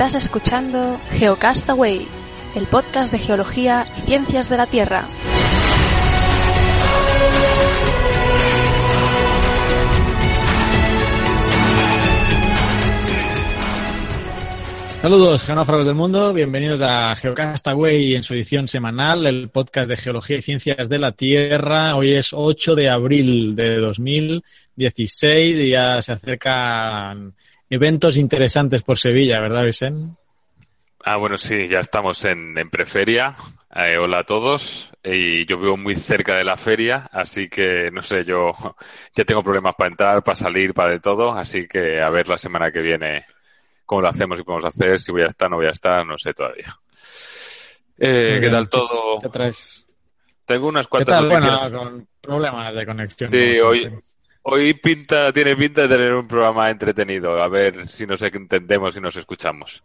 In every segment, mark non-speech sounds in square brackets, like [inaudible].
Estás escuchando Geocastaway, el podcast de geología y ciencias de la Tierra. Saludos, geógrafos del mundo. Bienvenidos a Geocastaway en su edición semanal, el podcast de geología y ciencias de la Tierra. Hoy es 8 de abril de 2016 y ya se acercan eventos interesantes por Sevilla, ¿verdad, Vicente? Ah, bueno, sí, ya estamos en, en preferia. Eh, hola a todos. Y yo vivo muy cerca de la feria, así que no sé, yo [laughs] ya tengo problemas para entrar, para salir, para de todo. Así que a ver la semana que viene cómo lo hacemos y podemos hacer, si voy a estar, no voy a estar, no sé todavía. Eh, ¿Qué tal todo? ¿Qué traes? Tengo unas ¿Qué cuantas tal? noticias. Bueno, con problemas de conexión. Sí, hoy, siempre. Hoy pinta, tiene pinta de tener un programa entretenido. A ver si nos entendemos y nos escuchamos.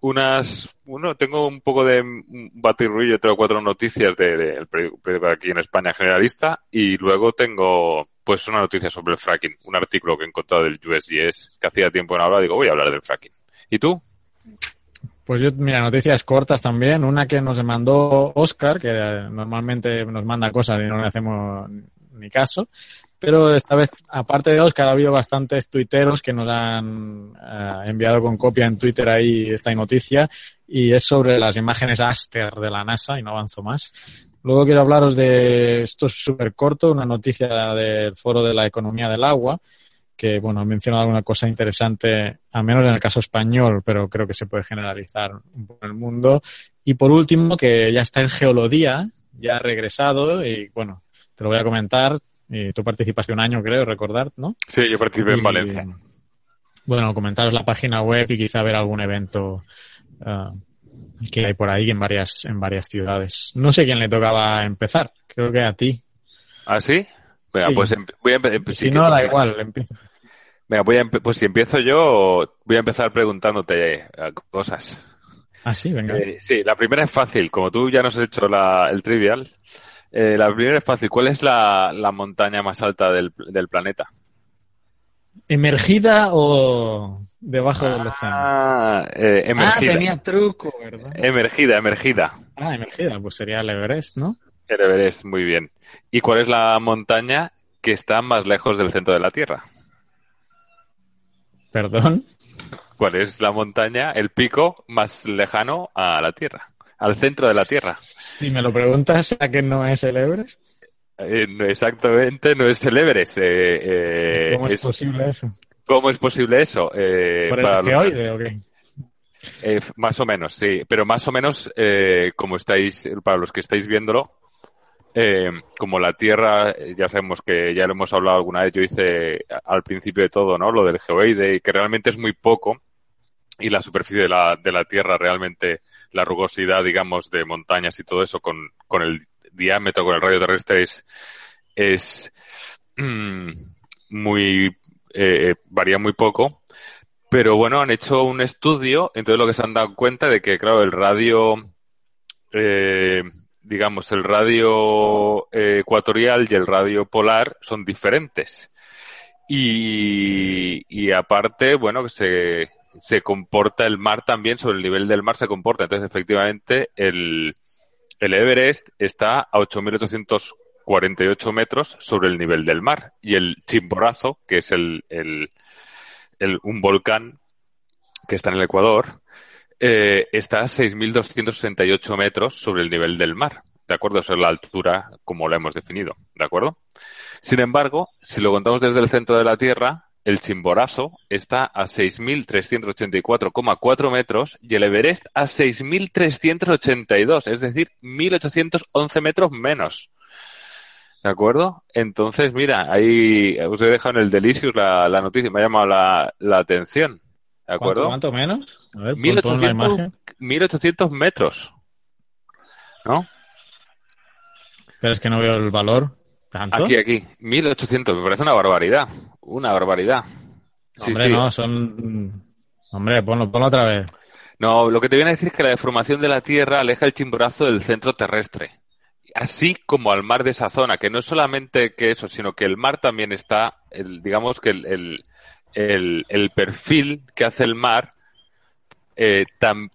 Unas, bueno, tengo un poco de un batirruillo, tres o cuatro noticias de, de- del periódico aquí en España generalista y luego tengo pues una noticia sobre el fracking, un artículo que he encontrado del USGS que hacía tiempo no hablaba, digo voy a hablar del fracking. ¿Y tú? Pues yo, mira, noticias cortas también. Una que nos mandó Oscar, que normalmente nos manda cosas y no le hacemos ni caso. Pero esta vez, aparte de Oscar, ha habido bastantes tuiteros que nos han eh, enviado con copia en Twitter ahí esta noticia. Y es sobre las imágenes Aster de la NASA, y no avanzo más. Luego quiero hablaros de, esto es súper corto, una noticia del Foro de la Economía del Agua, que, bueno, ha mencionado alguna cosa interesante, al menos en el caso español, pero creo que se puede generalizar un poco en el mundo. Y por último, que ya está en Geolodía, ya ha regresado, y bueno, te lo voy a comentar. Y tú participaste un año, creo, recordar, ¿no? Sí, yo participé en Valencia. Bueno, comentaros la página web y quizá ver algún evento ah, que hay por ahí en varias, en varias ciudades. No sé quién le tocaba empezar, creo que a ti. ¿Ah, sí? Venga, Sí. pues em- voy a empe- Si sí, no, da igual, empiezo. Venga, voy a empe- pues si empiezo yo, voy a empezar preguntándote eh, cosas. Ah, sí, venga. Eh, sí, la primera es fácil. Como tú ya nos has hecho la- el trivial, eh, la primera es fácil. ¿Cuál es la, la montaña más alta del, del planeta? ¿Emergida o debajo del océano? Ah, eh, Ah, emergida. tenía truco, ¿verdad? Emergida, emergida. Ah, emergida, pues sería el Everest, ¿no? El Everest, muy bien. ¿Y cuál es la montaña que está más lejos del centro de la Tierra? Perdón. ¿Cuál es la montaña, el pico más lejano a la Tierra? Al centro de la Tierra. Si me lo preguntas, ¿a que no es el Everest? Eh, no, exactamente, no es el Everest. eh, eh, ¿Cómo es, es- posible eso? ¿Cómo es posible eso? Eh, ¿Por el para los- geoide o qué? eh, más o menos, sí. Pero más o menos, eh, como estáis, para los que estáis viéndolo, eh, como la Tierra, ya sabemos que ya lo hemos hablado alguna vez, yo hice al principio de todo, ¿no? Lo del geoide, y que realmente es muy poco. Y la superficie de la, de la Tierra realmente, la rugosidad, digamos, de montañas y todo eso con, con el diámetro, con el radio terrestre es, es mm, muy, eh, varía muy poco. Pero bueno, han hecho un estudio, entonces lo que se han dado cuenta de que, claro, el radio, eh, digamos, el radio eh, ecuatorial y el radio polar son diferentes. Y aparte, bueno, que se, se comporta el mar también, sobre el nivel del mar se comporta. Entonces, efectivamente, el, el Everest está a 8.848 metros sobre el nivel del mar. Y el Chimborazo, que es el, el, el- un volcán que está en el Ecuador, eh, está a 6.268 metros sobre el nivel del mar. ¿De acuerdo? Esa es la altura como la hemos definido. ¿De acuerdo? Sin embargo, si lo contamos desde el centro de la Tierra, el Chimborazo está a 6.384,4 metros y el Everest a 6.382, es decir, 1.811 metros menos. ¿De acuerdo? Entonces, mira, ahí os he dejado en el Delicious la, la noticia, me ha llamado la, la atención. ¿De acuerdo? ¿Cuánto, cuánto menos? A ver, pon- pon la 1800, imagen. 1800 metros. ¿No? Pero es que no veo el valor. ¿Tanto? Aquí, aquí. 1800. Me parece una barbaridad. Una barbaridad. Sí, Hombre, sí. no, son... Hombre, ponlo, ponlo otra vez. No, lo que te viene a decir es que la deformación de la Tierra aleja el chimborazo del centro terrestre. Así como al mar de esa zona, que no es solamente que eso, sino que el mar también está, el, digamos que el, el, el, el perfil que hace el mar, eh,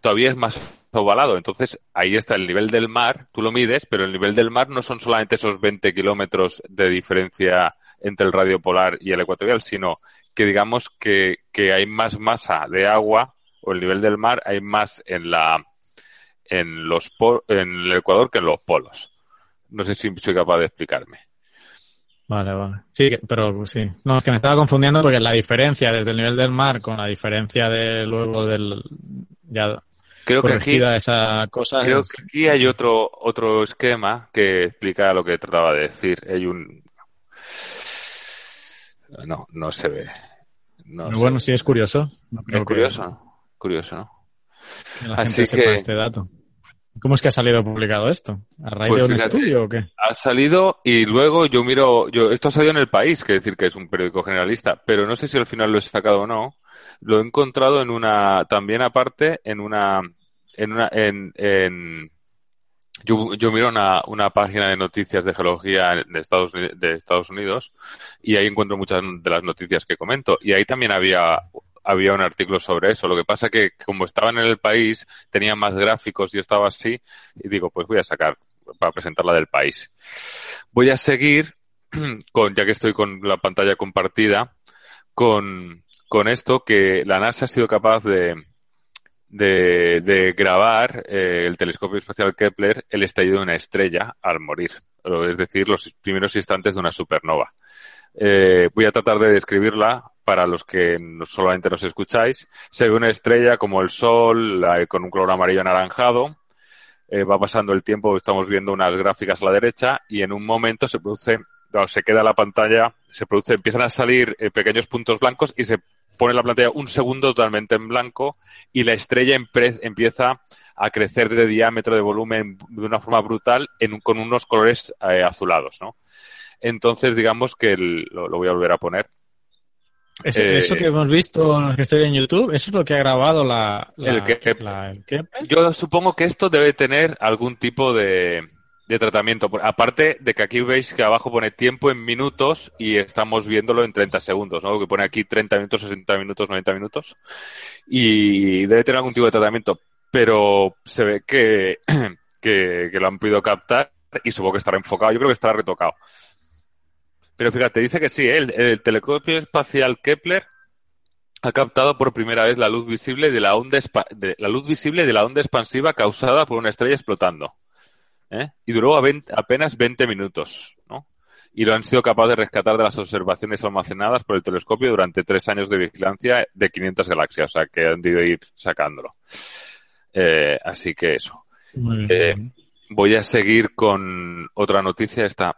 todavía es más ovalado. Entonces, ahí está el nivel del mar, tú lo mides, pero el nivel del mar no son solamente esos 20 kilómetros de diferencia entre el radio polar y el ecuatorial, sino que digamos que, que hay más masa de agua o el nivel del mar hay más en la en los en el Ecuador que en los polos. No sé si soy capaz de explicarme. Vale, vale. Sí, pero sí. No, es que me estaba confundiendo porque la diferencia desde el nivel del mar con la diferencia de luego del ya creo que aquí esa cosa creo que aquí hay otro otro esquema que explica lo que trataba de decir. Hay un no, no se ve. No bueno, sí es curioso. es curioso, curioso, ¿no? Así que este dato. ¿Cómo es que ha salido publicado esto? ¿A raíz pues de un estudio o qué? Ha salido y luego yo miro, yo esto ha salido en El País, que decir que es un periódico generalista, pero no sé si al final lo he sacado o no. Lo he encontrado en una, también aparte, en una, en una, en, en yo, yo miro una, una página de noticias de geología de Estados, de Estados Unidos y ahí encuentro muchas de las noticias que comento. Y ahí también había había un artículo sobre eso. Lo que pasa que como estaban en el país, tenían más gráficos y estaba así, y digo, pues voy a sacar para presentar la del país. Voy a seguir [clears throat] con, ya que estoy con la pantalla compartida, con, con esto que la NASA ha sido capaz de, de, de grabar eh, el telescopio espacial Kepler el estallido de una estrella al morir, es decir, los primeros instantes de una supernova. Eh, voy a tratar de describirla para los que solamente nos escucháis, se ve una estrella como el Sol con un color amarillo anaranjado. Eh, va pasando el tiempo, estamos viendo unas gráficas a la derecha y en un momento se produce, se queda la pantalla, se produce, empiezan a salir eh, pequeños puntos blancos y se pone la pantalla un segundo totalmente en blanco y la estrella empieza a crecer de diámetro, de volumen de una forma brutal con unos colores eh, azulados, ¿no? Entonces, digamos que lo, voy a volver a poner. Eso, que hemos visto, que estoy en YouTube, eso es lo que ha grabado la, el, Yo supongo que esto debe tener algún tipo de, tratamiento. Aparte de que aquí veis que abajo pone tiempo en minutos y estamos viéndolo en 30 segundos, ¿no? Que pone aquí 30 minutos, 60 minutos, 90 minutos. Y debe tener algún tipo de tratamiento. Pero se ve [clears throat] que, que, lo han podido captar y supongo que estará enfocado. Yo creo que estará retocado. Pero fíjate, dice que sí, ¿eh? el, telescopio espacial Kepler ha captado por primera vez la luz visible de la onda de, la luz visible de la onda expansiva causada por una estrella explotando. ¿Eh? Y duró apenas 20 minutos, ¿no? Y lo han sido capaces de rescatar de las observaciones almacenadas por el telescopio durante tres años de vigilancia de 500 galaxias, o sea que han debido ir sacándolo. Eh, así que eso. voy a seguir con otra noticia. Esta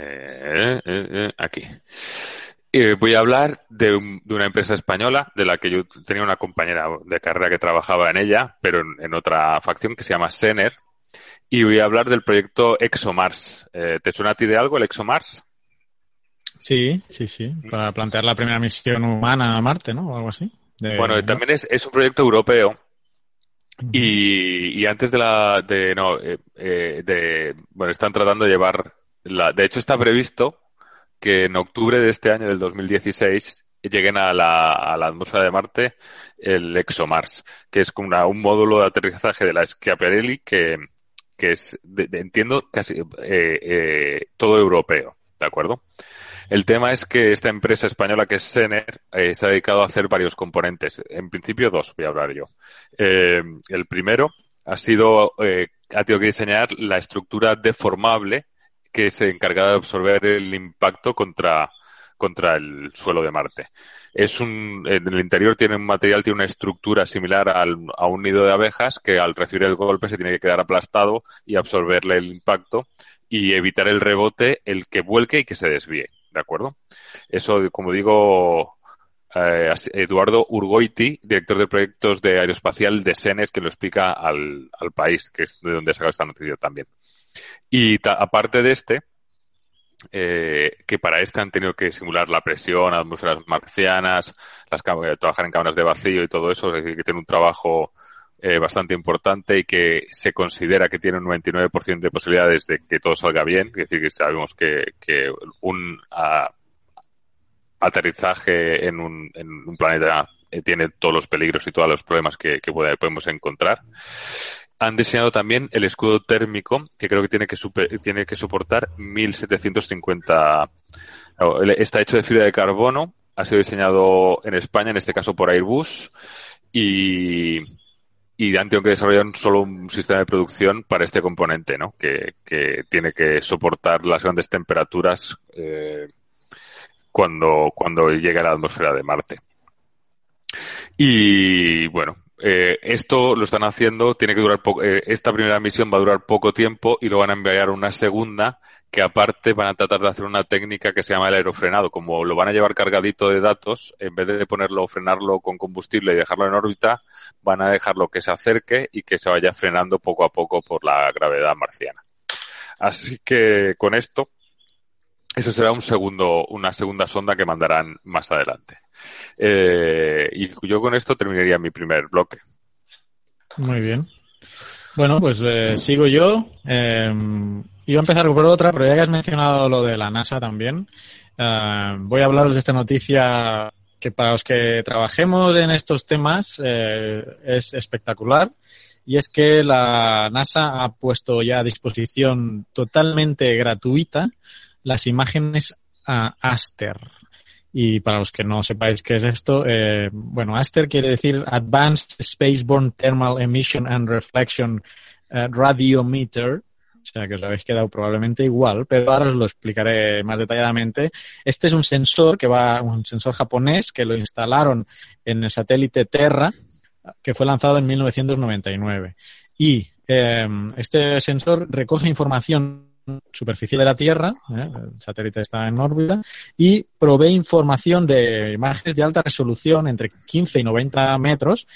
eh, eh, eh, aquí. voy a hablar de, una empresa española de la que yo tenía una compañera de carrera que trabajaba en ella, pero en, otra facción que se llama Sener. Y voy a hablar del proyecto ExoMars. ¿Te suena a ti de algo el ExoMars? Sí, sí, sí. Para plantear la primera misión humana a Marte, ¿no? O algo así. bueno, también es, es un proyecto europeo y, y, antes de la de no eh, de bueno están tratando de llevar de hecho, está previsto que en octubre de este año, del 2016, lleguen a la, a la atmósfera de Marte el ExoMars, que es como un módulo de aterrizaje de la Schiaparelli que, que es, entiendo, casi eh, eh, todo europeo, ¿de acuerdo? El tema es que esta empresa española que es Sener eh, se ha dedicado a hacer varios componentes. En principio dos, voy a hablar yo. el primero ha sido, ha tenido que diseñar la estructura deformable que se encarga de absorber el impacto contra, contra el suelo de Marte. Es un, en el interior tiene un material, tiene una estructura similar al, a un nido de abejas que al recibir el golpe se tiene que quedar aplastado y absorberle el impacto y evitar el rebote, el que vuelque y que se desvíe. ¿De acuerdo? Eso, como digo, eh, Eduardo Urgoiti, director de proyectos de aeroespacial de Senes, que lo explica al, al país, que es de donde he sacado esta noticia también. Y aparte de este, eh, que para este han tenido que simular la presión, atmósferas marcianas, las eh, trabajar en cámaras de vacío y todo eso, es decir, que tiene un trabajo eh, bastante importante y que se considera que tiene un 99% de posibilidades de que todo salga bien, es decir, que sabemos que, un aterrizaje en un, en un planeta eh, tiene todos los peligros y todos los problemas que, que podemos encontrar. Han diseñado también el escudo térmico, que creo que tiene que, tiene que soportar 1750. Está hecho de fibra de carbono, ha sido diseñado en España, en este caso por Airbus, y, y han tenido que desarrollar solo un sistema de producción para este componente, ¿no? Que, que tiene que soportar las grandes temperaturas eh, cuando, cuando llegue a la atmósfera de Marte. Y bueno, eh, esto lo están haciendo, tiene que durar poco, eh, esta primera misión va a durar poco tiempo y lo van a enviar una segunda que aparte van a tratar de hacer una técnica que se llama el aerofrenado. Como lo van a llevar cargadito de datos, en vez de ponerlo, frenarlo con combustible y dejarlo en órbita, van a dejarlo que se acerque y que se vaya frenando poco a poco por la gravedad marciana. Así que con esto, eso será un segundo, una segunda sonda que mandarán más adelante. Eh, y yo con esto terminaría mi primer bloque. Muy bien. Bueno, pues eh, sigo yo. Eh, iba a empezar por otra, pero ya que has mencionado lo de la NASA también, eh, voy a hablaros de esta noticia que para los que trabajemos en estos temas es espectacular. Y es que la NASA ha puesto ya a disposición totalmente gratuita las imágenes a Aster. Y para los que no sepáis qué es esto, eh, bueno, ASTER quiere decir Advanced Spaceborne Thermal Emission and Reflection eh, Radiometer. O sea que os habéis quedado probablemente igual, pero ahora os lo explicaré más detalladamente. Este es un sensor que va, un sensor japonés que lo instalaron en el satélite Terra, que fue lanzado en 1999. Y eh, este sensor recoge información superficie de la Tierra, ¿eh? el satélite está en órbita, y provee información de imágenes de alta resolución entre 15 y 90 metros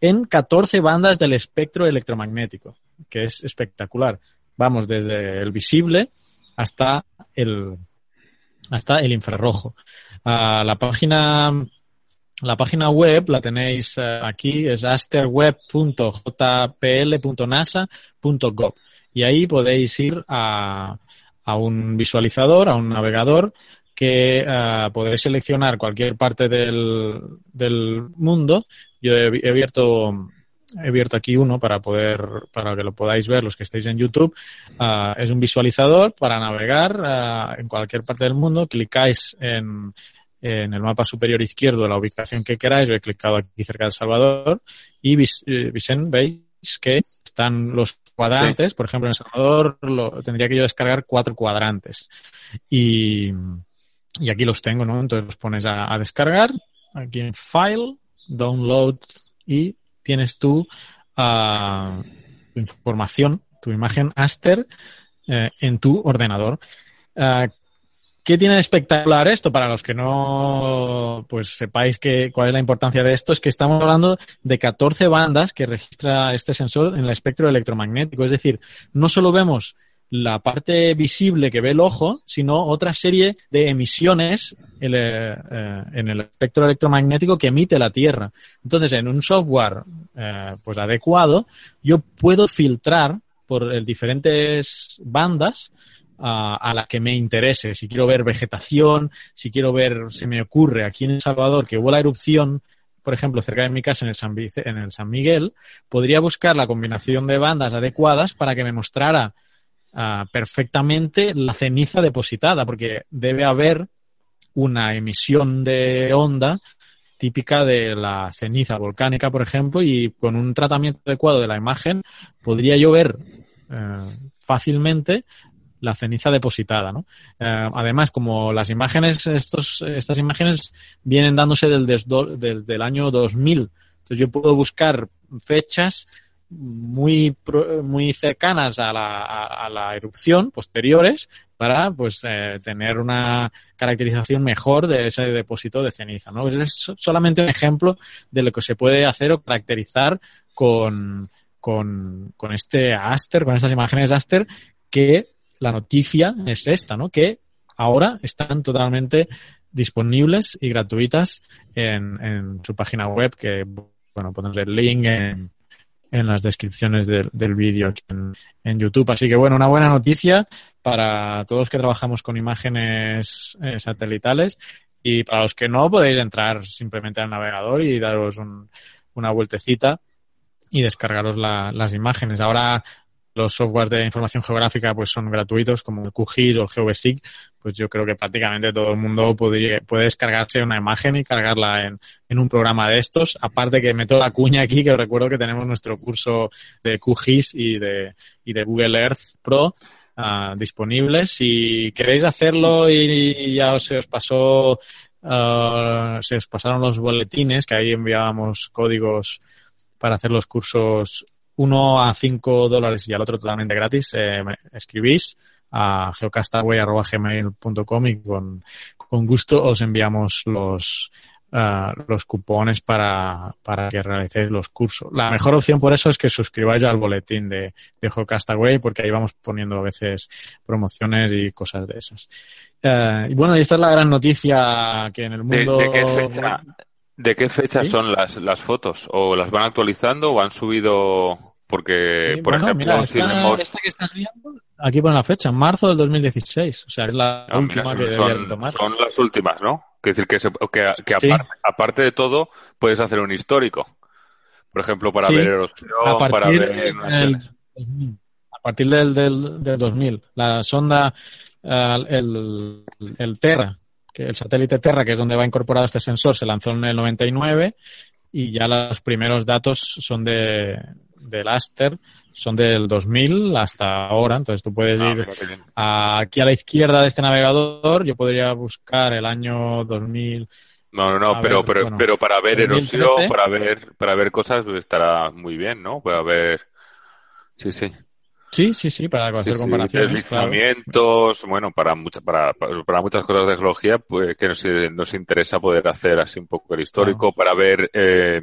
en 14 bandas del espectro electromagnético, que es espectacular. Vamos desde el visible hasta el, hasta el infrarrojo. Ah, la página la página web la tenéis eh, aquí, es asterweb.jpl.nasa.gov y ahí podéis ir a, a un visualizador, a un navegador que uh, podréis seleccionar cualquier parte del, del mundo. Yo he, abierto he abierto aquí uno para poder para que lo podáis ver los que estéis en YouTube. Uh, es un visualizador para navegar uh, en cualquier parte del mundo. Clicáis en, en el mapa superior izquierdo la ubicación que queráis. Yo he clicado aquí cerca de Salvador y eh, veis que están los cuadrantes. Sí. Por ejemplo, en El Salvador lo, tendría que yo descargar cuatro cuadrantes. Y, y aquí los tengo, ¿no? Entonces los pones a, a, descargar, aquí en File, Download y tienes tu uh, información, tu imagen Aster eh, en tu ordenador. Uh, ¿Qué tiene de espectacular esto? Para los que no pues sepáis que, cuál es la importancia de esto, es que estamos hablando de 14 bandas que registra este sensor en el espectro electromagnético. Es decir, no solo vemos la parte visible que ve el ojo, sino otra serie de emisiones en el, eh, en el espectro electromagnético que emite la Tierra. Entonces, en un software eh, pues adecuado, yo puedo filtrar por diferentes bandas a, a, la que me interese. Si quiero ver vegetación, si quiero ver, se me ocurre aquí en El Salvador que hubo la erupción, por ejemplo, cerca de mi casa en el, San, en el San Miguel, podría buscar la combinación de bandas adecuadas para que me mostrara uh, perfectamente la ceniza depositada, porque debe haber una emisión de onda típica de la ceniza volcánica, por ejemplo, y con un tratamiento adecuado de la imagen podría yo ver eh, fácilmente la ceniza depositada. Eh, además, como las imágenes, estos, estas imágenes vienen dándose desde el año 2000, entonces yo puedo buscar fechas muy muy cercanas a la, a, a la erupción posteriores para pues eh, tener una caracterización mejor de ese depósito de ceniza no es solamente un ejemplo de lo que se puede hacer o caracterizar con con, con este Aster, con estas imágenes Aster, que la noticia es esta, ¿no? Que ahora están totalmente disponibles y gratuitas en, en su página web, que, bueno, ponemos el link en, en las descripciones del, del vídeo aquí en, en, YouTube. Así que, bueno, una buena noticia para todos que trabajamos con imágenes eh, satelitales Y para los que no, podéis entrar simplemente al navegador y daros una vueltecita y descargaros las imágenes. Ahora los softwares de información geográfica pues son gratuitos como el QGIS o el GeoBasic, pues yo creo que prácticamente todo el mundo puede, puede descargarse una imagen y cargarla en, en, un programa de estos. Aparte que meto la cuña aquí, que os recuerdo que tenemos nuestro curso de QGIS y de, y de Google Earth Pro uh, disponibles. Si queréis hacerlo y, ya se os pasó, uh, se os pasaron los boletines, que ahí enviábamos códigos para hacer los cursos uno a cinco dólares y al otro totalmente gratis, eh, escribís a geocastaway.gmail.com y con, con gusto os enviamos los, uh, los cupones para, para que realicéis los cursos. La mejor opción por eso es que suscribáis al boletín de, de Geocastaway porque ahí vamos poniendo a veces promociones y cosas de esas. Uh, y bueno, y esta es la gran noticia que en el mundo... ¿De, de qué fecha, de qué fecha ¿Sí? son las, las fotos? ¿O las van actualizando o han subido porque, sí, por bueno, ejemplo, mira, esta, que estás viendo, aquí pone la fecha, marzo del 2016. O sea, es la ah, última mira, que son, deberían tomar. Son las últimas, ¿no? Es decir, que, se, que, que Sí. aparte, aparte, de todo, puedes hacer un histórico. Por ejemplo, para Sí, ver erosión, a para partir, ver... del, a partir del, del, del 2000. La sonda, el, el Terra, que el satélite Terra, que es donde va incorporado este sensor, se lanzó en el 99 y ya los primeros datos son de del Aster son del 2000 hasta ahora, entonces tú puedes Ah, ir a- aquí a la izquierda de este navegador, yo podría buscar el año 2000, No, no, no, A pero, ver, pero, bueno, pero para ver 2013. erosión, para ver, para ver cosas, pues estará muy bien, ¿no? Para ver, sí, sí. sí, sí, sí, para Sí, hacer sí, comparaciones, claro. deslizamientos, bueno, para, mucha, para, para muchas cosas de geología, pues que nos, nos interesa poder hacer así un poco el histórico, para ver eh,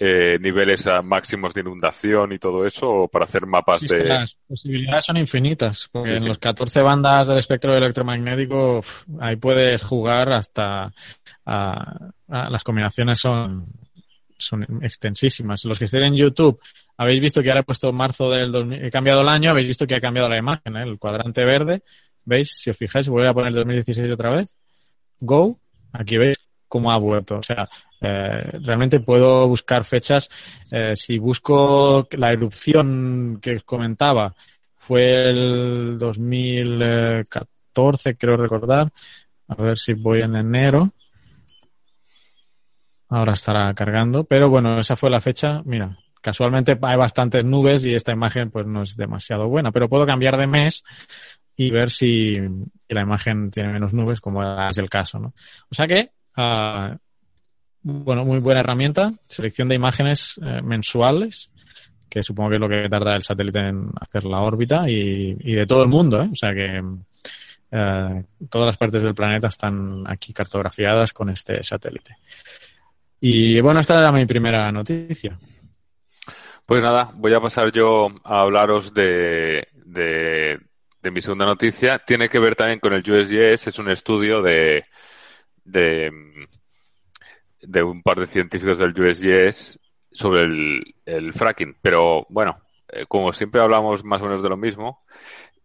eh, niveles a máximos de inundación y todo eso, o para hacer mapas Sí, de... las posibilidades son infinitas, porque Sí, en sí. los 14 bandas del espectro electromagnético ahí puedes jugar hasta a- a- las combinaciones son son extensísimas. Los que estén en YouTube, habéis visto que ahora he puesto marzo del 2000, he cambiado el año, habéis visto que ha cambiado la imagen, ¿eh? el cuadrante verde, ¿veis? Si os fijáis, voy a poner 2016 otra vez. Go, aquí veis cómo ha vuelto. O sea, eh, realmente puedo buscar fechas. Eh, si busco la erupción que comentaba, fue el 2014, creo recordar. A ver si voy en enero. Ahora estará cargando. Pero bueno, esa fue la fecha. Mira, casualmente hay bastantes nubes y esta imagen pues no es demasiado buena. Pero puedo cambiar de mes y ver si la imagen tiene menos nubes, como es el caso, ¿no? O sea que, uh, bueno, muy buena herramienta. Selección de imágenes eh, mensuales, que supongo que es lo que tarda el satélite en hacer la órbita y, y de todo el mundo, ¿eh? O sea que eh, todas las partes del planeta están aquí cartografiadas con este satélite. Y bueno, esta era mi primera noticia. Pues nada, voy a pasar yo a hablaros de, de, de mi segunda noticia. Tiene que ver también con el USGS, es un estudio de, de, un par de científicos del USGS sobre el, fracking. Pero bueno, eh, como siempre hablamos más o menos de lo mismo,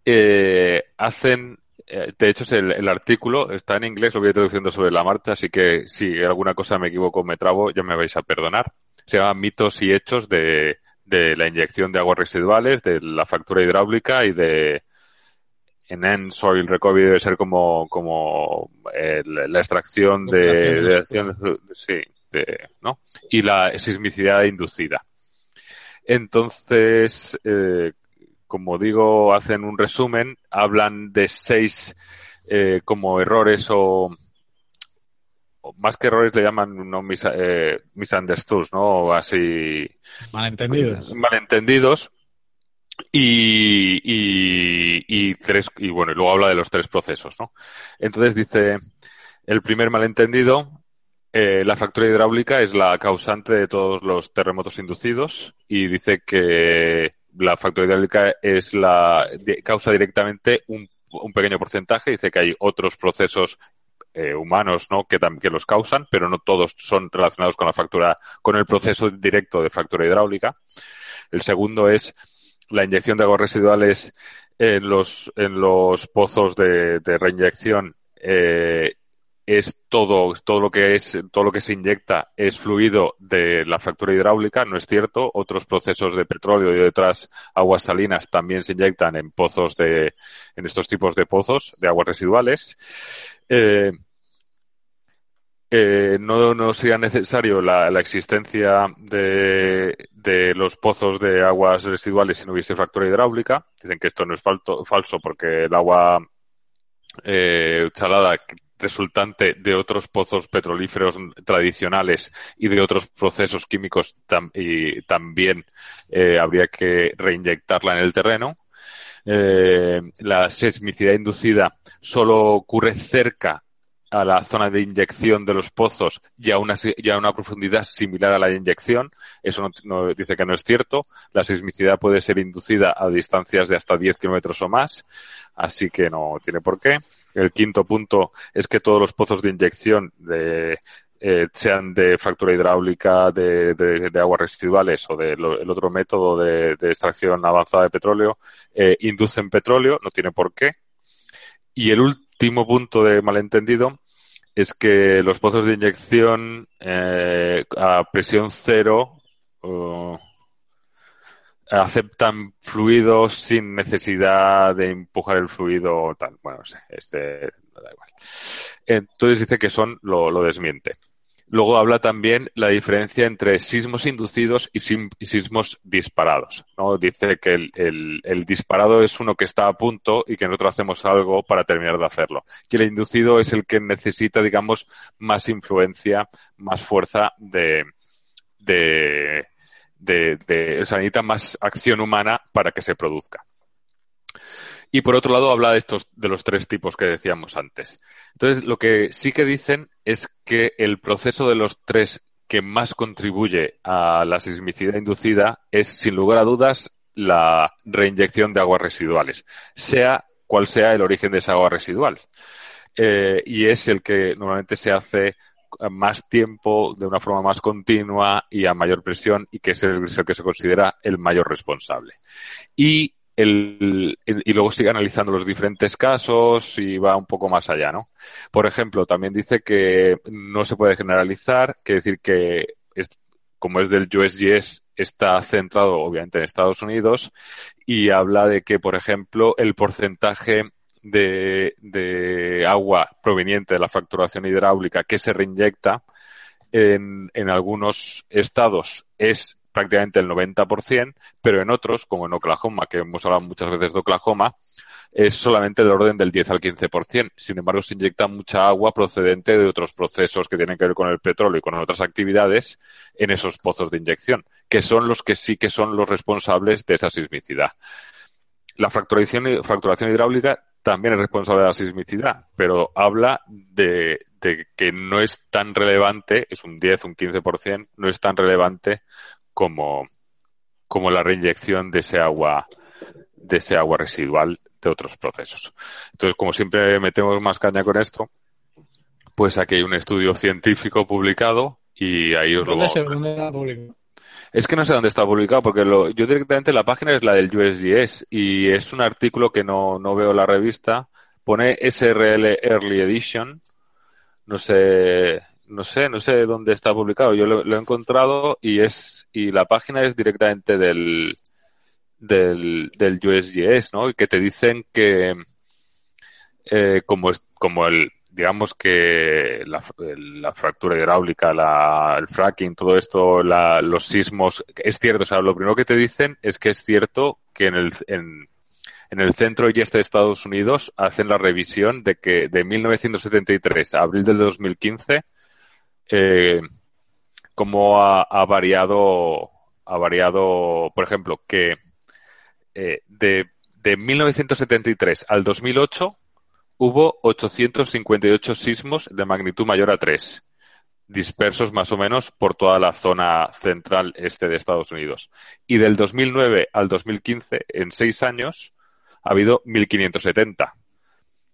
eh, hacen eh, de hecho, el, el, artículo está en inglés, lo voy traduciendo sobre la marcha, así que si alguna cosa me equivoco me trabo, ya me vais a perdonar. Se llama Mitos y Hechos de, de la inyección de aguas residuales, de la fractura hidráulica y de en end soil recovery debe ser como, como el, la extracción de, de, de, sí, de, ¿no? Y la sismicidad inducida. Entonces, eh, como digo, hacen un resumen, hablan de seis eh, como errores o, o, más que errores le llaman no mis, eh, misunderstood, ¿no? O así malentendidos. Malentendidos. Y, y, y tres, y bueno, y luego habla de los tres procesos, ¿no? Entonces dice, el primer malentendido, eh, la fractura hidráulica es la causante de todos los terremotos inducidos y dice que la fractura hidráulica es la causa directamente un, pequeño porcentaje. Dice que hay otros procesos eh, humanos, ¿no? Que, que los causan, pero no todos son relacionados con la fractura, con el proceso directo de fractura hidráulica. El segundo es la inyección de aguas residuales en los, en los pozos de, reinyección. Eh, es todo, todo lo que es, todo lo que se inyecta es fluido de la fractura hidráulica, no es cierto. Otros procesos de petróleo y otras aguas salinas también se inyectan en pozos de, en estos tipos de pozos de aguas residuales. Eh, eh, no, no sería necesario la, la existencia de, de, los pozos de aguas residuales si no hubiese fractura hidráulica. Dicen que esto no es falso porque el agua eh, salada resultante de otros pozos petrolíferos tradicionales y de otros procesos químicos también eh, habría que reinyectarla en el terreno. Eh, la seismicidad inducida solo ocurre cerca a la zona de inyección de los pozos y a una, a una profundidad similar a la de inyección. Eso no, dice que no es cierto. La sismicidad puede ser inducida a distancias de hasta 10 kilómetros o más, así que no tiene por qué. El quinto punto es que todos los pozos de inyección de, eh, sean de fractura hidráulica, de, de, aguas residuales o del el otro método de, extracción avanzada de petróleo, eh, inducen petróleo, no tiene por qué. Y el último punto de malentendido es que los pozos de inyección eh, a presión cero aceptan fluidos sin necesidad de empujar el fluido tal. Bueno, no sé, este da igual. Entonces dice que son, lo, lo desmiente. Luego habla también la diferencia entre sismos inducidos y, sismos disparados. ¿no? Dice que el, disparado es uno que está a punto y que nosotros hacemos algo para terminar de hacerlo. Y el inducido es el que necesita, digamos, más influencia, más fuerza de, de, de, de o sea, necesita más acción humana para que se produzca. Y por otro lado habla de estos, de los tres tipos que decíamos antes. Entonces, lo que sí que dicen es que el proceso de los tres que más contribuye a la sismicidad inducida es, sin lugar a dudas, la reinyección de aguas residuales, sea cual sea el origen de esa agua residual. Eh, y es el que normalmente se hace más tiempo, de una forma más continua y a mayor presión y que es el, que se considera el mayor responsable. Y y luego sigue analizando los diferentes casos y va un poco más allá, ¿no? Por ejemplo, también dice que no se puede generalizar, que decir que como es del USGS, está centrado obviamente en Estados Unidos y habla de que, por ejemplo, el porcentaje de, de agua proveniente de la facturación hidráulica que se reinyecta en, en algunos estados es prácticamente el 90%, pero en otros, como en Oklahoma, que hemos hablado muchas veces de Oklahoma, es solamente del orden del 10 al 15%. Sin embargo, se inyecta mucha agua procedente de otros procesos que tienen que ver con el petróleo y con otras actividades en esos pozos de inyección, que son los que sí que son los responsables de esa sismicidad. La fracturación, fracturación hidráulica también es responsable de la sismicidad, pero habla de, de que no es tan relevante, es un 10, un 15%, no es tan relevante como, como la reinyección de ese agua, de ese agua residual de otros procesos. Entonces, como siempre metemos más caña con esto, pues aquí hay un estudio científico publicado y ahí os lo... Es que no sé dónde está publicado, porque lo, yo directamente la página es la del USGS y es un artículo que no, no veo la revista. Pone SRL Early Edition. No sé, no sé, no sé dónde está publicado. Yo lo, he encontrado y es, y la página es directamente del, del, del USGS, ¿no? Y que te dicen que, eh, como, es, como el, digamos que la, la fractura hidráulica, la, el fracking, todo esto, la, los sismos, es cierto, o sea, lo primero que te dicen es que es cierto que en el, en, en el centro y este de Estados Unidos hacen la revisión de que de 1973 a abril del 2015, eh, como ha, ha, variado, ha variado, por ejemplo, que eh, de, de 1973 al 2008 hubo 858 sismos de magnitud mayor a 3, dispersos más o menos por toda la zona central este de Estados Unidos. Y del 2009 al 2015, en seis años, ha habido 1.570.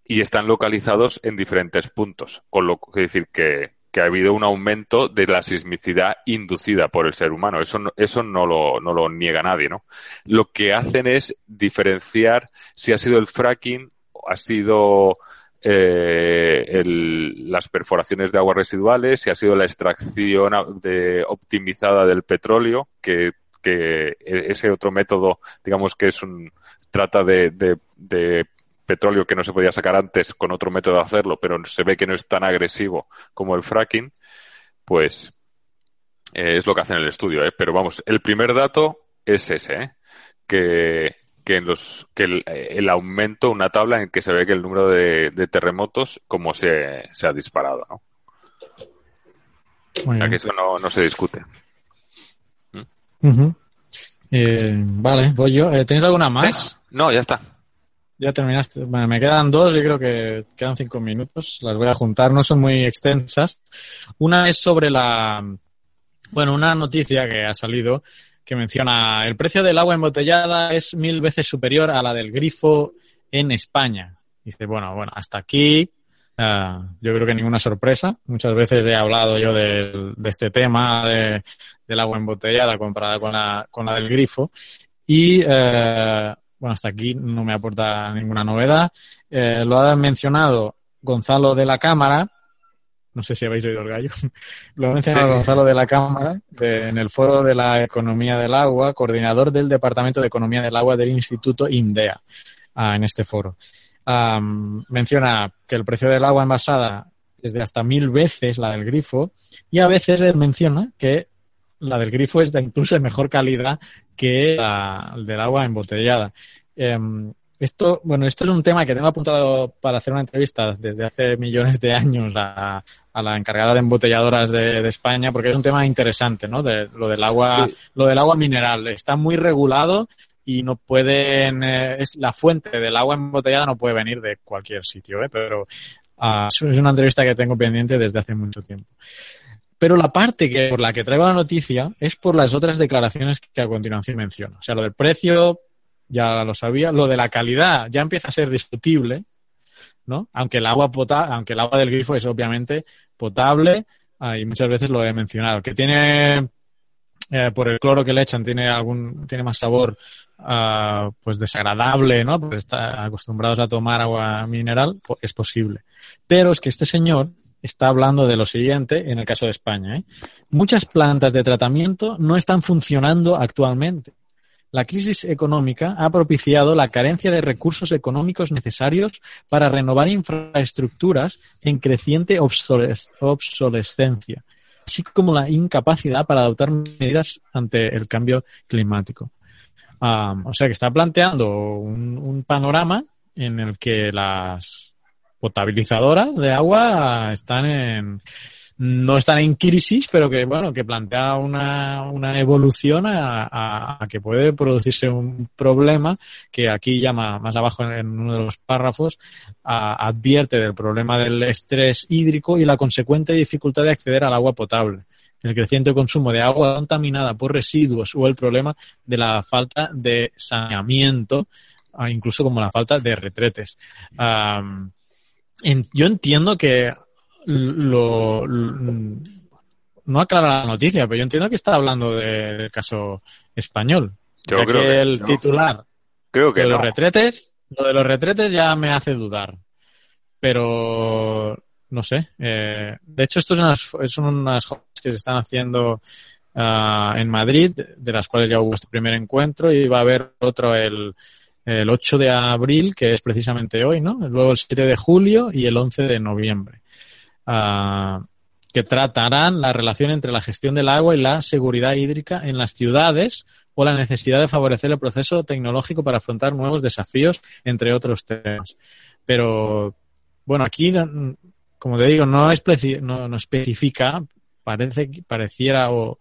Y están localizados en diferentes puntos. Con lo que decir que, que ha habido un aumento de la sismicidad inducida por el ser humano. Eso, eso no, lo, no lo niega nadie, ¿no? Lo que hacen es diferenciar si ha sido el fracking ha sido eh, las perforaciones de aguas residuales, si ha sido la extracción optimizada del petróleo, que, que e, ese otro método, digamos que es un, trata de, de, de petróleo que no se podía sacar antes con otro método de hacerlo, pero se ve que no es tan agresivo como el fracking, pues eh, es lo que hacen en el estudio. ¿eh? Pero vamos, el primer dato es ese, ¿eh? que, que, en los, que el, aumento, una tabla en que se ve que el número de, terremotos como se, se, ha disparado. ¿no? que eso no, no, se discute. ¿Mm? vale, voy yo. ¿Tienes alguna más? No, ya está. Ya terminaste. Bueno, me quedan dos y creo que quedan cinco minutos. Las voy a juntar, no son muy extensas. Una es sobre la, bueno, una noticia que ha salido que menciona el precio del agua embotellada es mil veces superior a la del grifo en España. Dice, bueno, bueno, hasta aquí eh, yo creo que ninguna sorpresa. Muchas veces he hablado yo de, este tema de, del agua embotellada comparada con la, con la del grifo. Y eh, bueno, hasta aquí no me aporta ninguna novedad. Eh, lo ha mencionado Gonzalo de la Cámara, no sé si habéis oído el gallo, [laughs] lo ha mencionado Gonzalo de la Cámara en el foro de la economía del agua, coordinador del Departamento de Economía del Agua del Instituto INDEA, ah, en este foro. menciona que el precio del agua envasada es de hasta mil veces la del grifo y a veces él menciona que la del grifo es de incluso de mejor calidad que la del agua embotellada. Em, esto, bueno, esto es un tema que tengo apuntado para hacer una entrevista desde hace millones de años a, la encargada de embotelladoras de, España, porque es un tema interesante, ¿no? De lo del agua, lo del agua mineral. Está muy regulado y no pueden, eh, es la fuente del agua embotellada no puede venir de cualquier sitio, ¿eh? Pero uh, es una entrevista que tengo pendiente desde hace mucho tiempo. Pero la parte que, por la que traigo la noticia es por las otras declaraciones que a continuación menciono. O sea, lo del precio ya lo sabía, lo de la calidad ya empieza a ser discutible, ¿no? Aunque el agua potable, aunque el agua del grifo es obviamente potable, y muchas veces lo he mencionado, que tiene eh, por el cloro que le echan tiene algún tiene más sabor uh, pues desagradable no porque está acostumbrados a tomar agua mineral es posible pero es que este señor está hablando de lo siguiente en el caso de España. ¿eh? Muchas plantas de tratamiento no están funcionando actualmente. La crisis económica ha propiciado la carencia de recursos económicos necesarios para renovar infraestructuras en creciente obsolescencia, así como la incapacidad para adoptar medidas ante el cambio climático. o sea que está planteando un panorama en el que las potabilizadoras de agua están en no están en crisis, pero que bueno, que plantea una, una evolución a, que puede producirse un problema que aquí llama más abajo en uno de los párrafos, advierte del problema del estrés hídrico y la consecuente dificultad de acceder al agua potable. El creciente consumo de agua contaminada por residuos o el problema de la falta de saneamiento, incluso como la falta de retretes yo entiendo que lo, no aclara la noticia, pero yo entiendo que está hablando del caso español. Yo creo que, el titular creo que de los retretes, lo de los retretes ya me hace dudar. Pero no sé. Eh, de hecho, esto son unas, son que se están haciendo ah, en Madrid, de las cuales ya hubo este primer encuentro y va a haber otro el el 8 de abril, que es precisamente hoy, ¿no? Luego el 7 de julio y el 11 de noviembre, ah, que tratarán la relación entre la gestión del agua y la seguridad hídrica en las ciudades o la necesidad de favorecer el proceso tecnológico para afrontar nuevos desafíos, entre otros temas. Pero, bueno, aquí, como te digo, no, no, no especifica, parece, pareciera o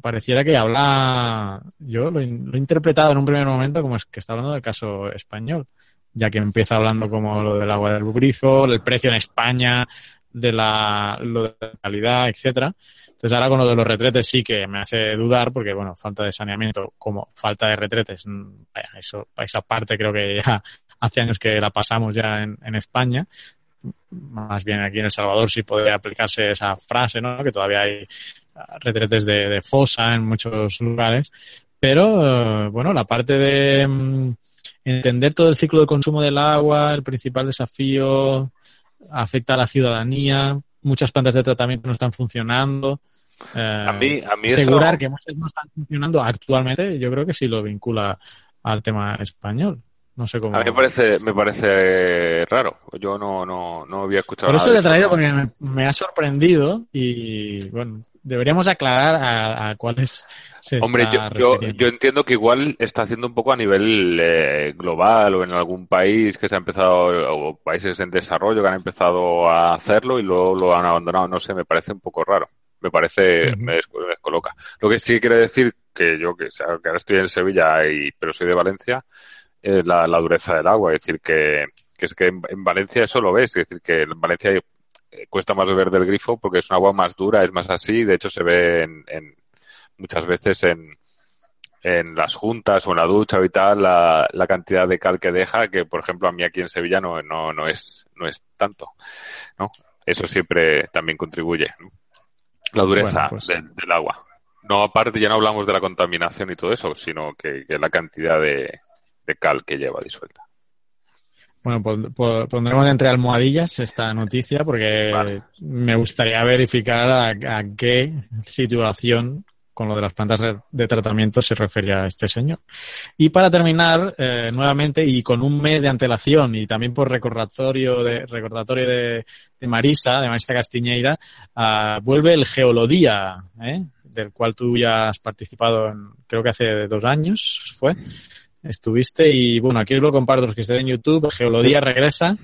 pareciera que habla, yo lo, he interpretado en un primer momento como es que está hablando del caso español, ya que empieza hablando como lo del agua del grifo, el precio en España, de la, lo de la calidad, etcétera. Entonces ahora con lo de los retretes sí que me hace dudar porque, bueno, falta de saneamiento como falta de retretes, mm, vaya, eso, esa parte creo que ya [laughs] hace años que la pasamos ya en, en España más bien aquí en El Salvador sí podría aplicarse esa frase, ¿no? Que todavía hay retretes de, fosa en muchos lugares. Pero, eh, bueno, la parte de, mm, entender todo el ciclo de consumo del agua, el principal desafío, afecta a la ciudadanía, muchas plantas de tratamiento no están funcionando. Eh, A mí- a mí asegurar eso- que muchas no están funcionando actualmente, yo creo que sí lo vincula al tema español. No sé cómo. A mí me parece, me parece raro. Yo no, no, no había escuchado Por eso nada le he traído porque me, me ha sorprendido y bueno, deberíamos aclarar a, a cuáles se Hombre, está yo, yo, entiendo que igual está haciendo un poco a nivel eh, global o en algún país que se ha empezado, o países en desarrollo que han empezado a hacerlo y luego lo han abandonado. No sé, me parece un poco raro. Me parece, me, des- me descoloca. Lo que sí quiere decir que yo, que, sea, que ahora estoy en Sevilla, y, pero soy de Valencia, es la, la dureza del agua. Es decir, que, que es que en, en Valencia eso lo ves. Es decir, que en Valencia eh, cuesta más beber del grifo porque es un agua más dura, es más así. De hecho, se ve en, en muchas veces en, en las juntas o en la ducha y tal, la, la cantidad de cal que deja, que por ejemplo a mí aquí en Sevilla no, no, no es, no es tanto, ¿no? Eso siempre también contribuye, ¿no? La dureza Bueno, pues- del, del agua. No, aparte ya no hablamos de la contaminación y todo eso, sino que, que la cantidad de, de cal que lleva disuelta. Bueno, pon- pon- pondremos entre almohadillas esta noticia porque Vale. me gustaría verificar a, a qué situación con lo de las plantas de tratamiento se refería este señor. Y para terminar, eh, nuevamente, y con un mes de antelación y también por recordatorio de, recordatorio de, de Marisa, de Marisa Castiñeira, ah, vuelve el Geolodía, ¿eh? del cual tú ya has participado, en, creo que hace dos años fue. Estuviste y bueno, aquí os lo comparto los que estén en YouTube. Geolodía regresa.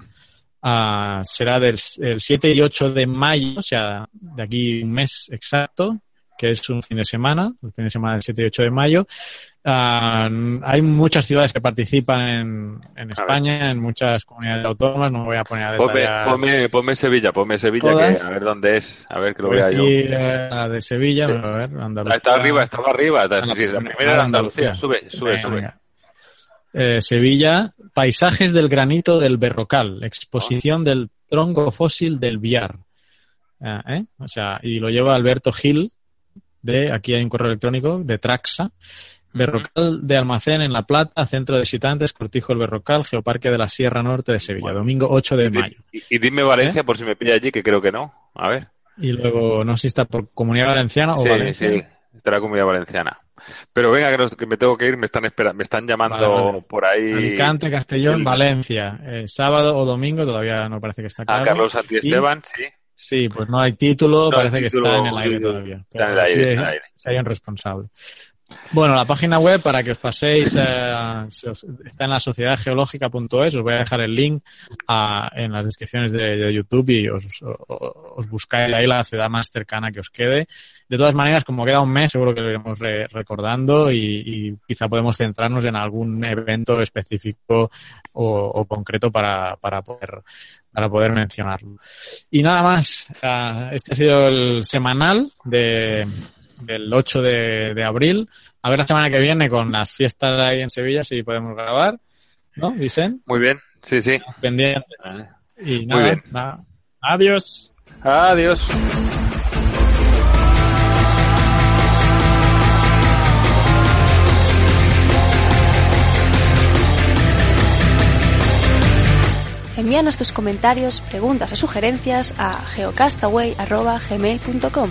ah, será del el 7 y 8 de mayo, o sea, de aquí un mes exacto, que es un fin de semana, el fin de semana del 7 y 8 de mayo. Ah, hay muchas ciudades que participan en, en España, en muchas comunidades autónomas, no me voy a poner a Ponme, detallar. ponme, ponme Sevilla, ponme Sevilla, Todas. que a ver dónde es, a ver que lo vea yo. eh, la de Sevilla, pero a ver, Andalucía. Está arriba, estaba arriba. La Sí, primera era de Andalucía. Andalucía. Sube, sube, Venga, sube. venga. Eh, Sevilla, paisajes del granito del Berrocal, exposición del tronco fósil del Viar. Ah, ¿eh? O sea, y lo lleva Alberto Gil, de, aquí hay un correo electrónico, de Traxa. Berrocal de Almacén en La Plata, Centro de Visitantes, Cortijo el Berrocal, Geoparque de la Sierra Norte de Sevilla, Bueno. domingo 8 de Y, mayo. y- y dime Valencia ¿Eh? por si me pilla allí, que creo que no. A ver. Y luego, no sé si está por Comunidad Valenciana o sí, Valencia. sí, está la comunidad valenciana. Pero venga, que, me tengo que ir, me están esperando, me están llamando Vale, vale. por ahí Alicante, Castellón, el- Valencia. Eh, sábado o domingo, todavía no parece que está a claro. Carlos Santiesteban, sí. Sí, pues no hay título, No hay parece título, que está en el aire todavía. está en el aire, sí, está en el aire. Si hay un responsable. Bueno, la página web para que os paséis eh, está en la sociedadgeológica.es. Os voy a dejar el link en las descripciones de, YouTube y os, o- buscáis ahí la ciudad más cercana que os quede. De todas maneras, como queda un mes, seguro que lo iremos re- recordando y, quizá podemos centrarnos en algún evento específico o, o concreto para, para poder para poder mencionarlo. Y nada más, ah, este ha sido el semanal de, del 8 de, de abril. A ver la semana que viene con las fiestas ahí en Sevilla si podemos grabar, ¿no, Vicente? Muy bien, sí, sí. Pendientes. Y Muy nada, bien. nada. Adiós. Adiós. Envíanos tus comentarios, preguntas o sugerencias a geocastaway.gmail.com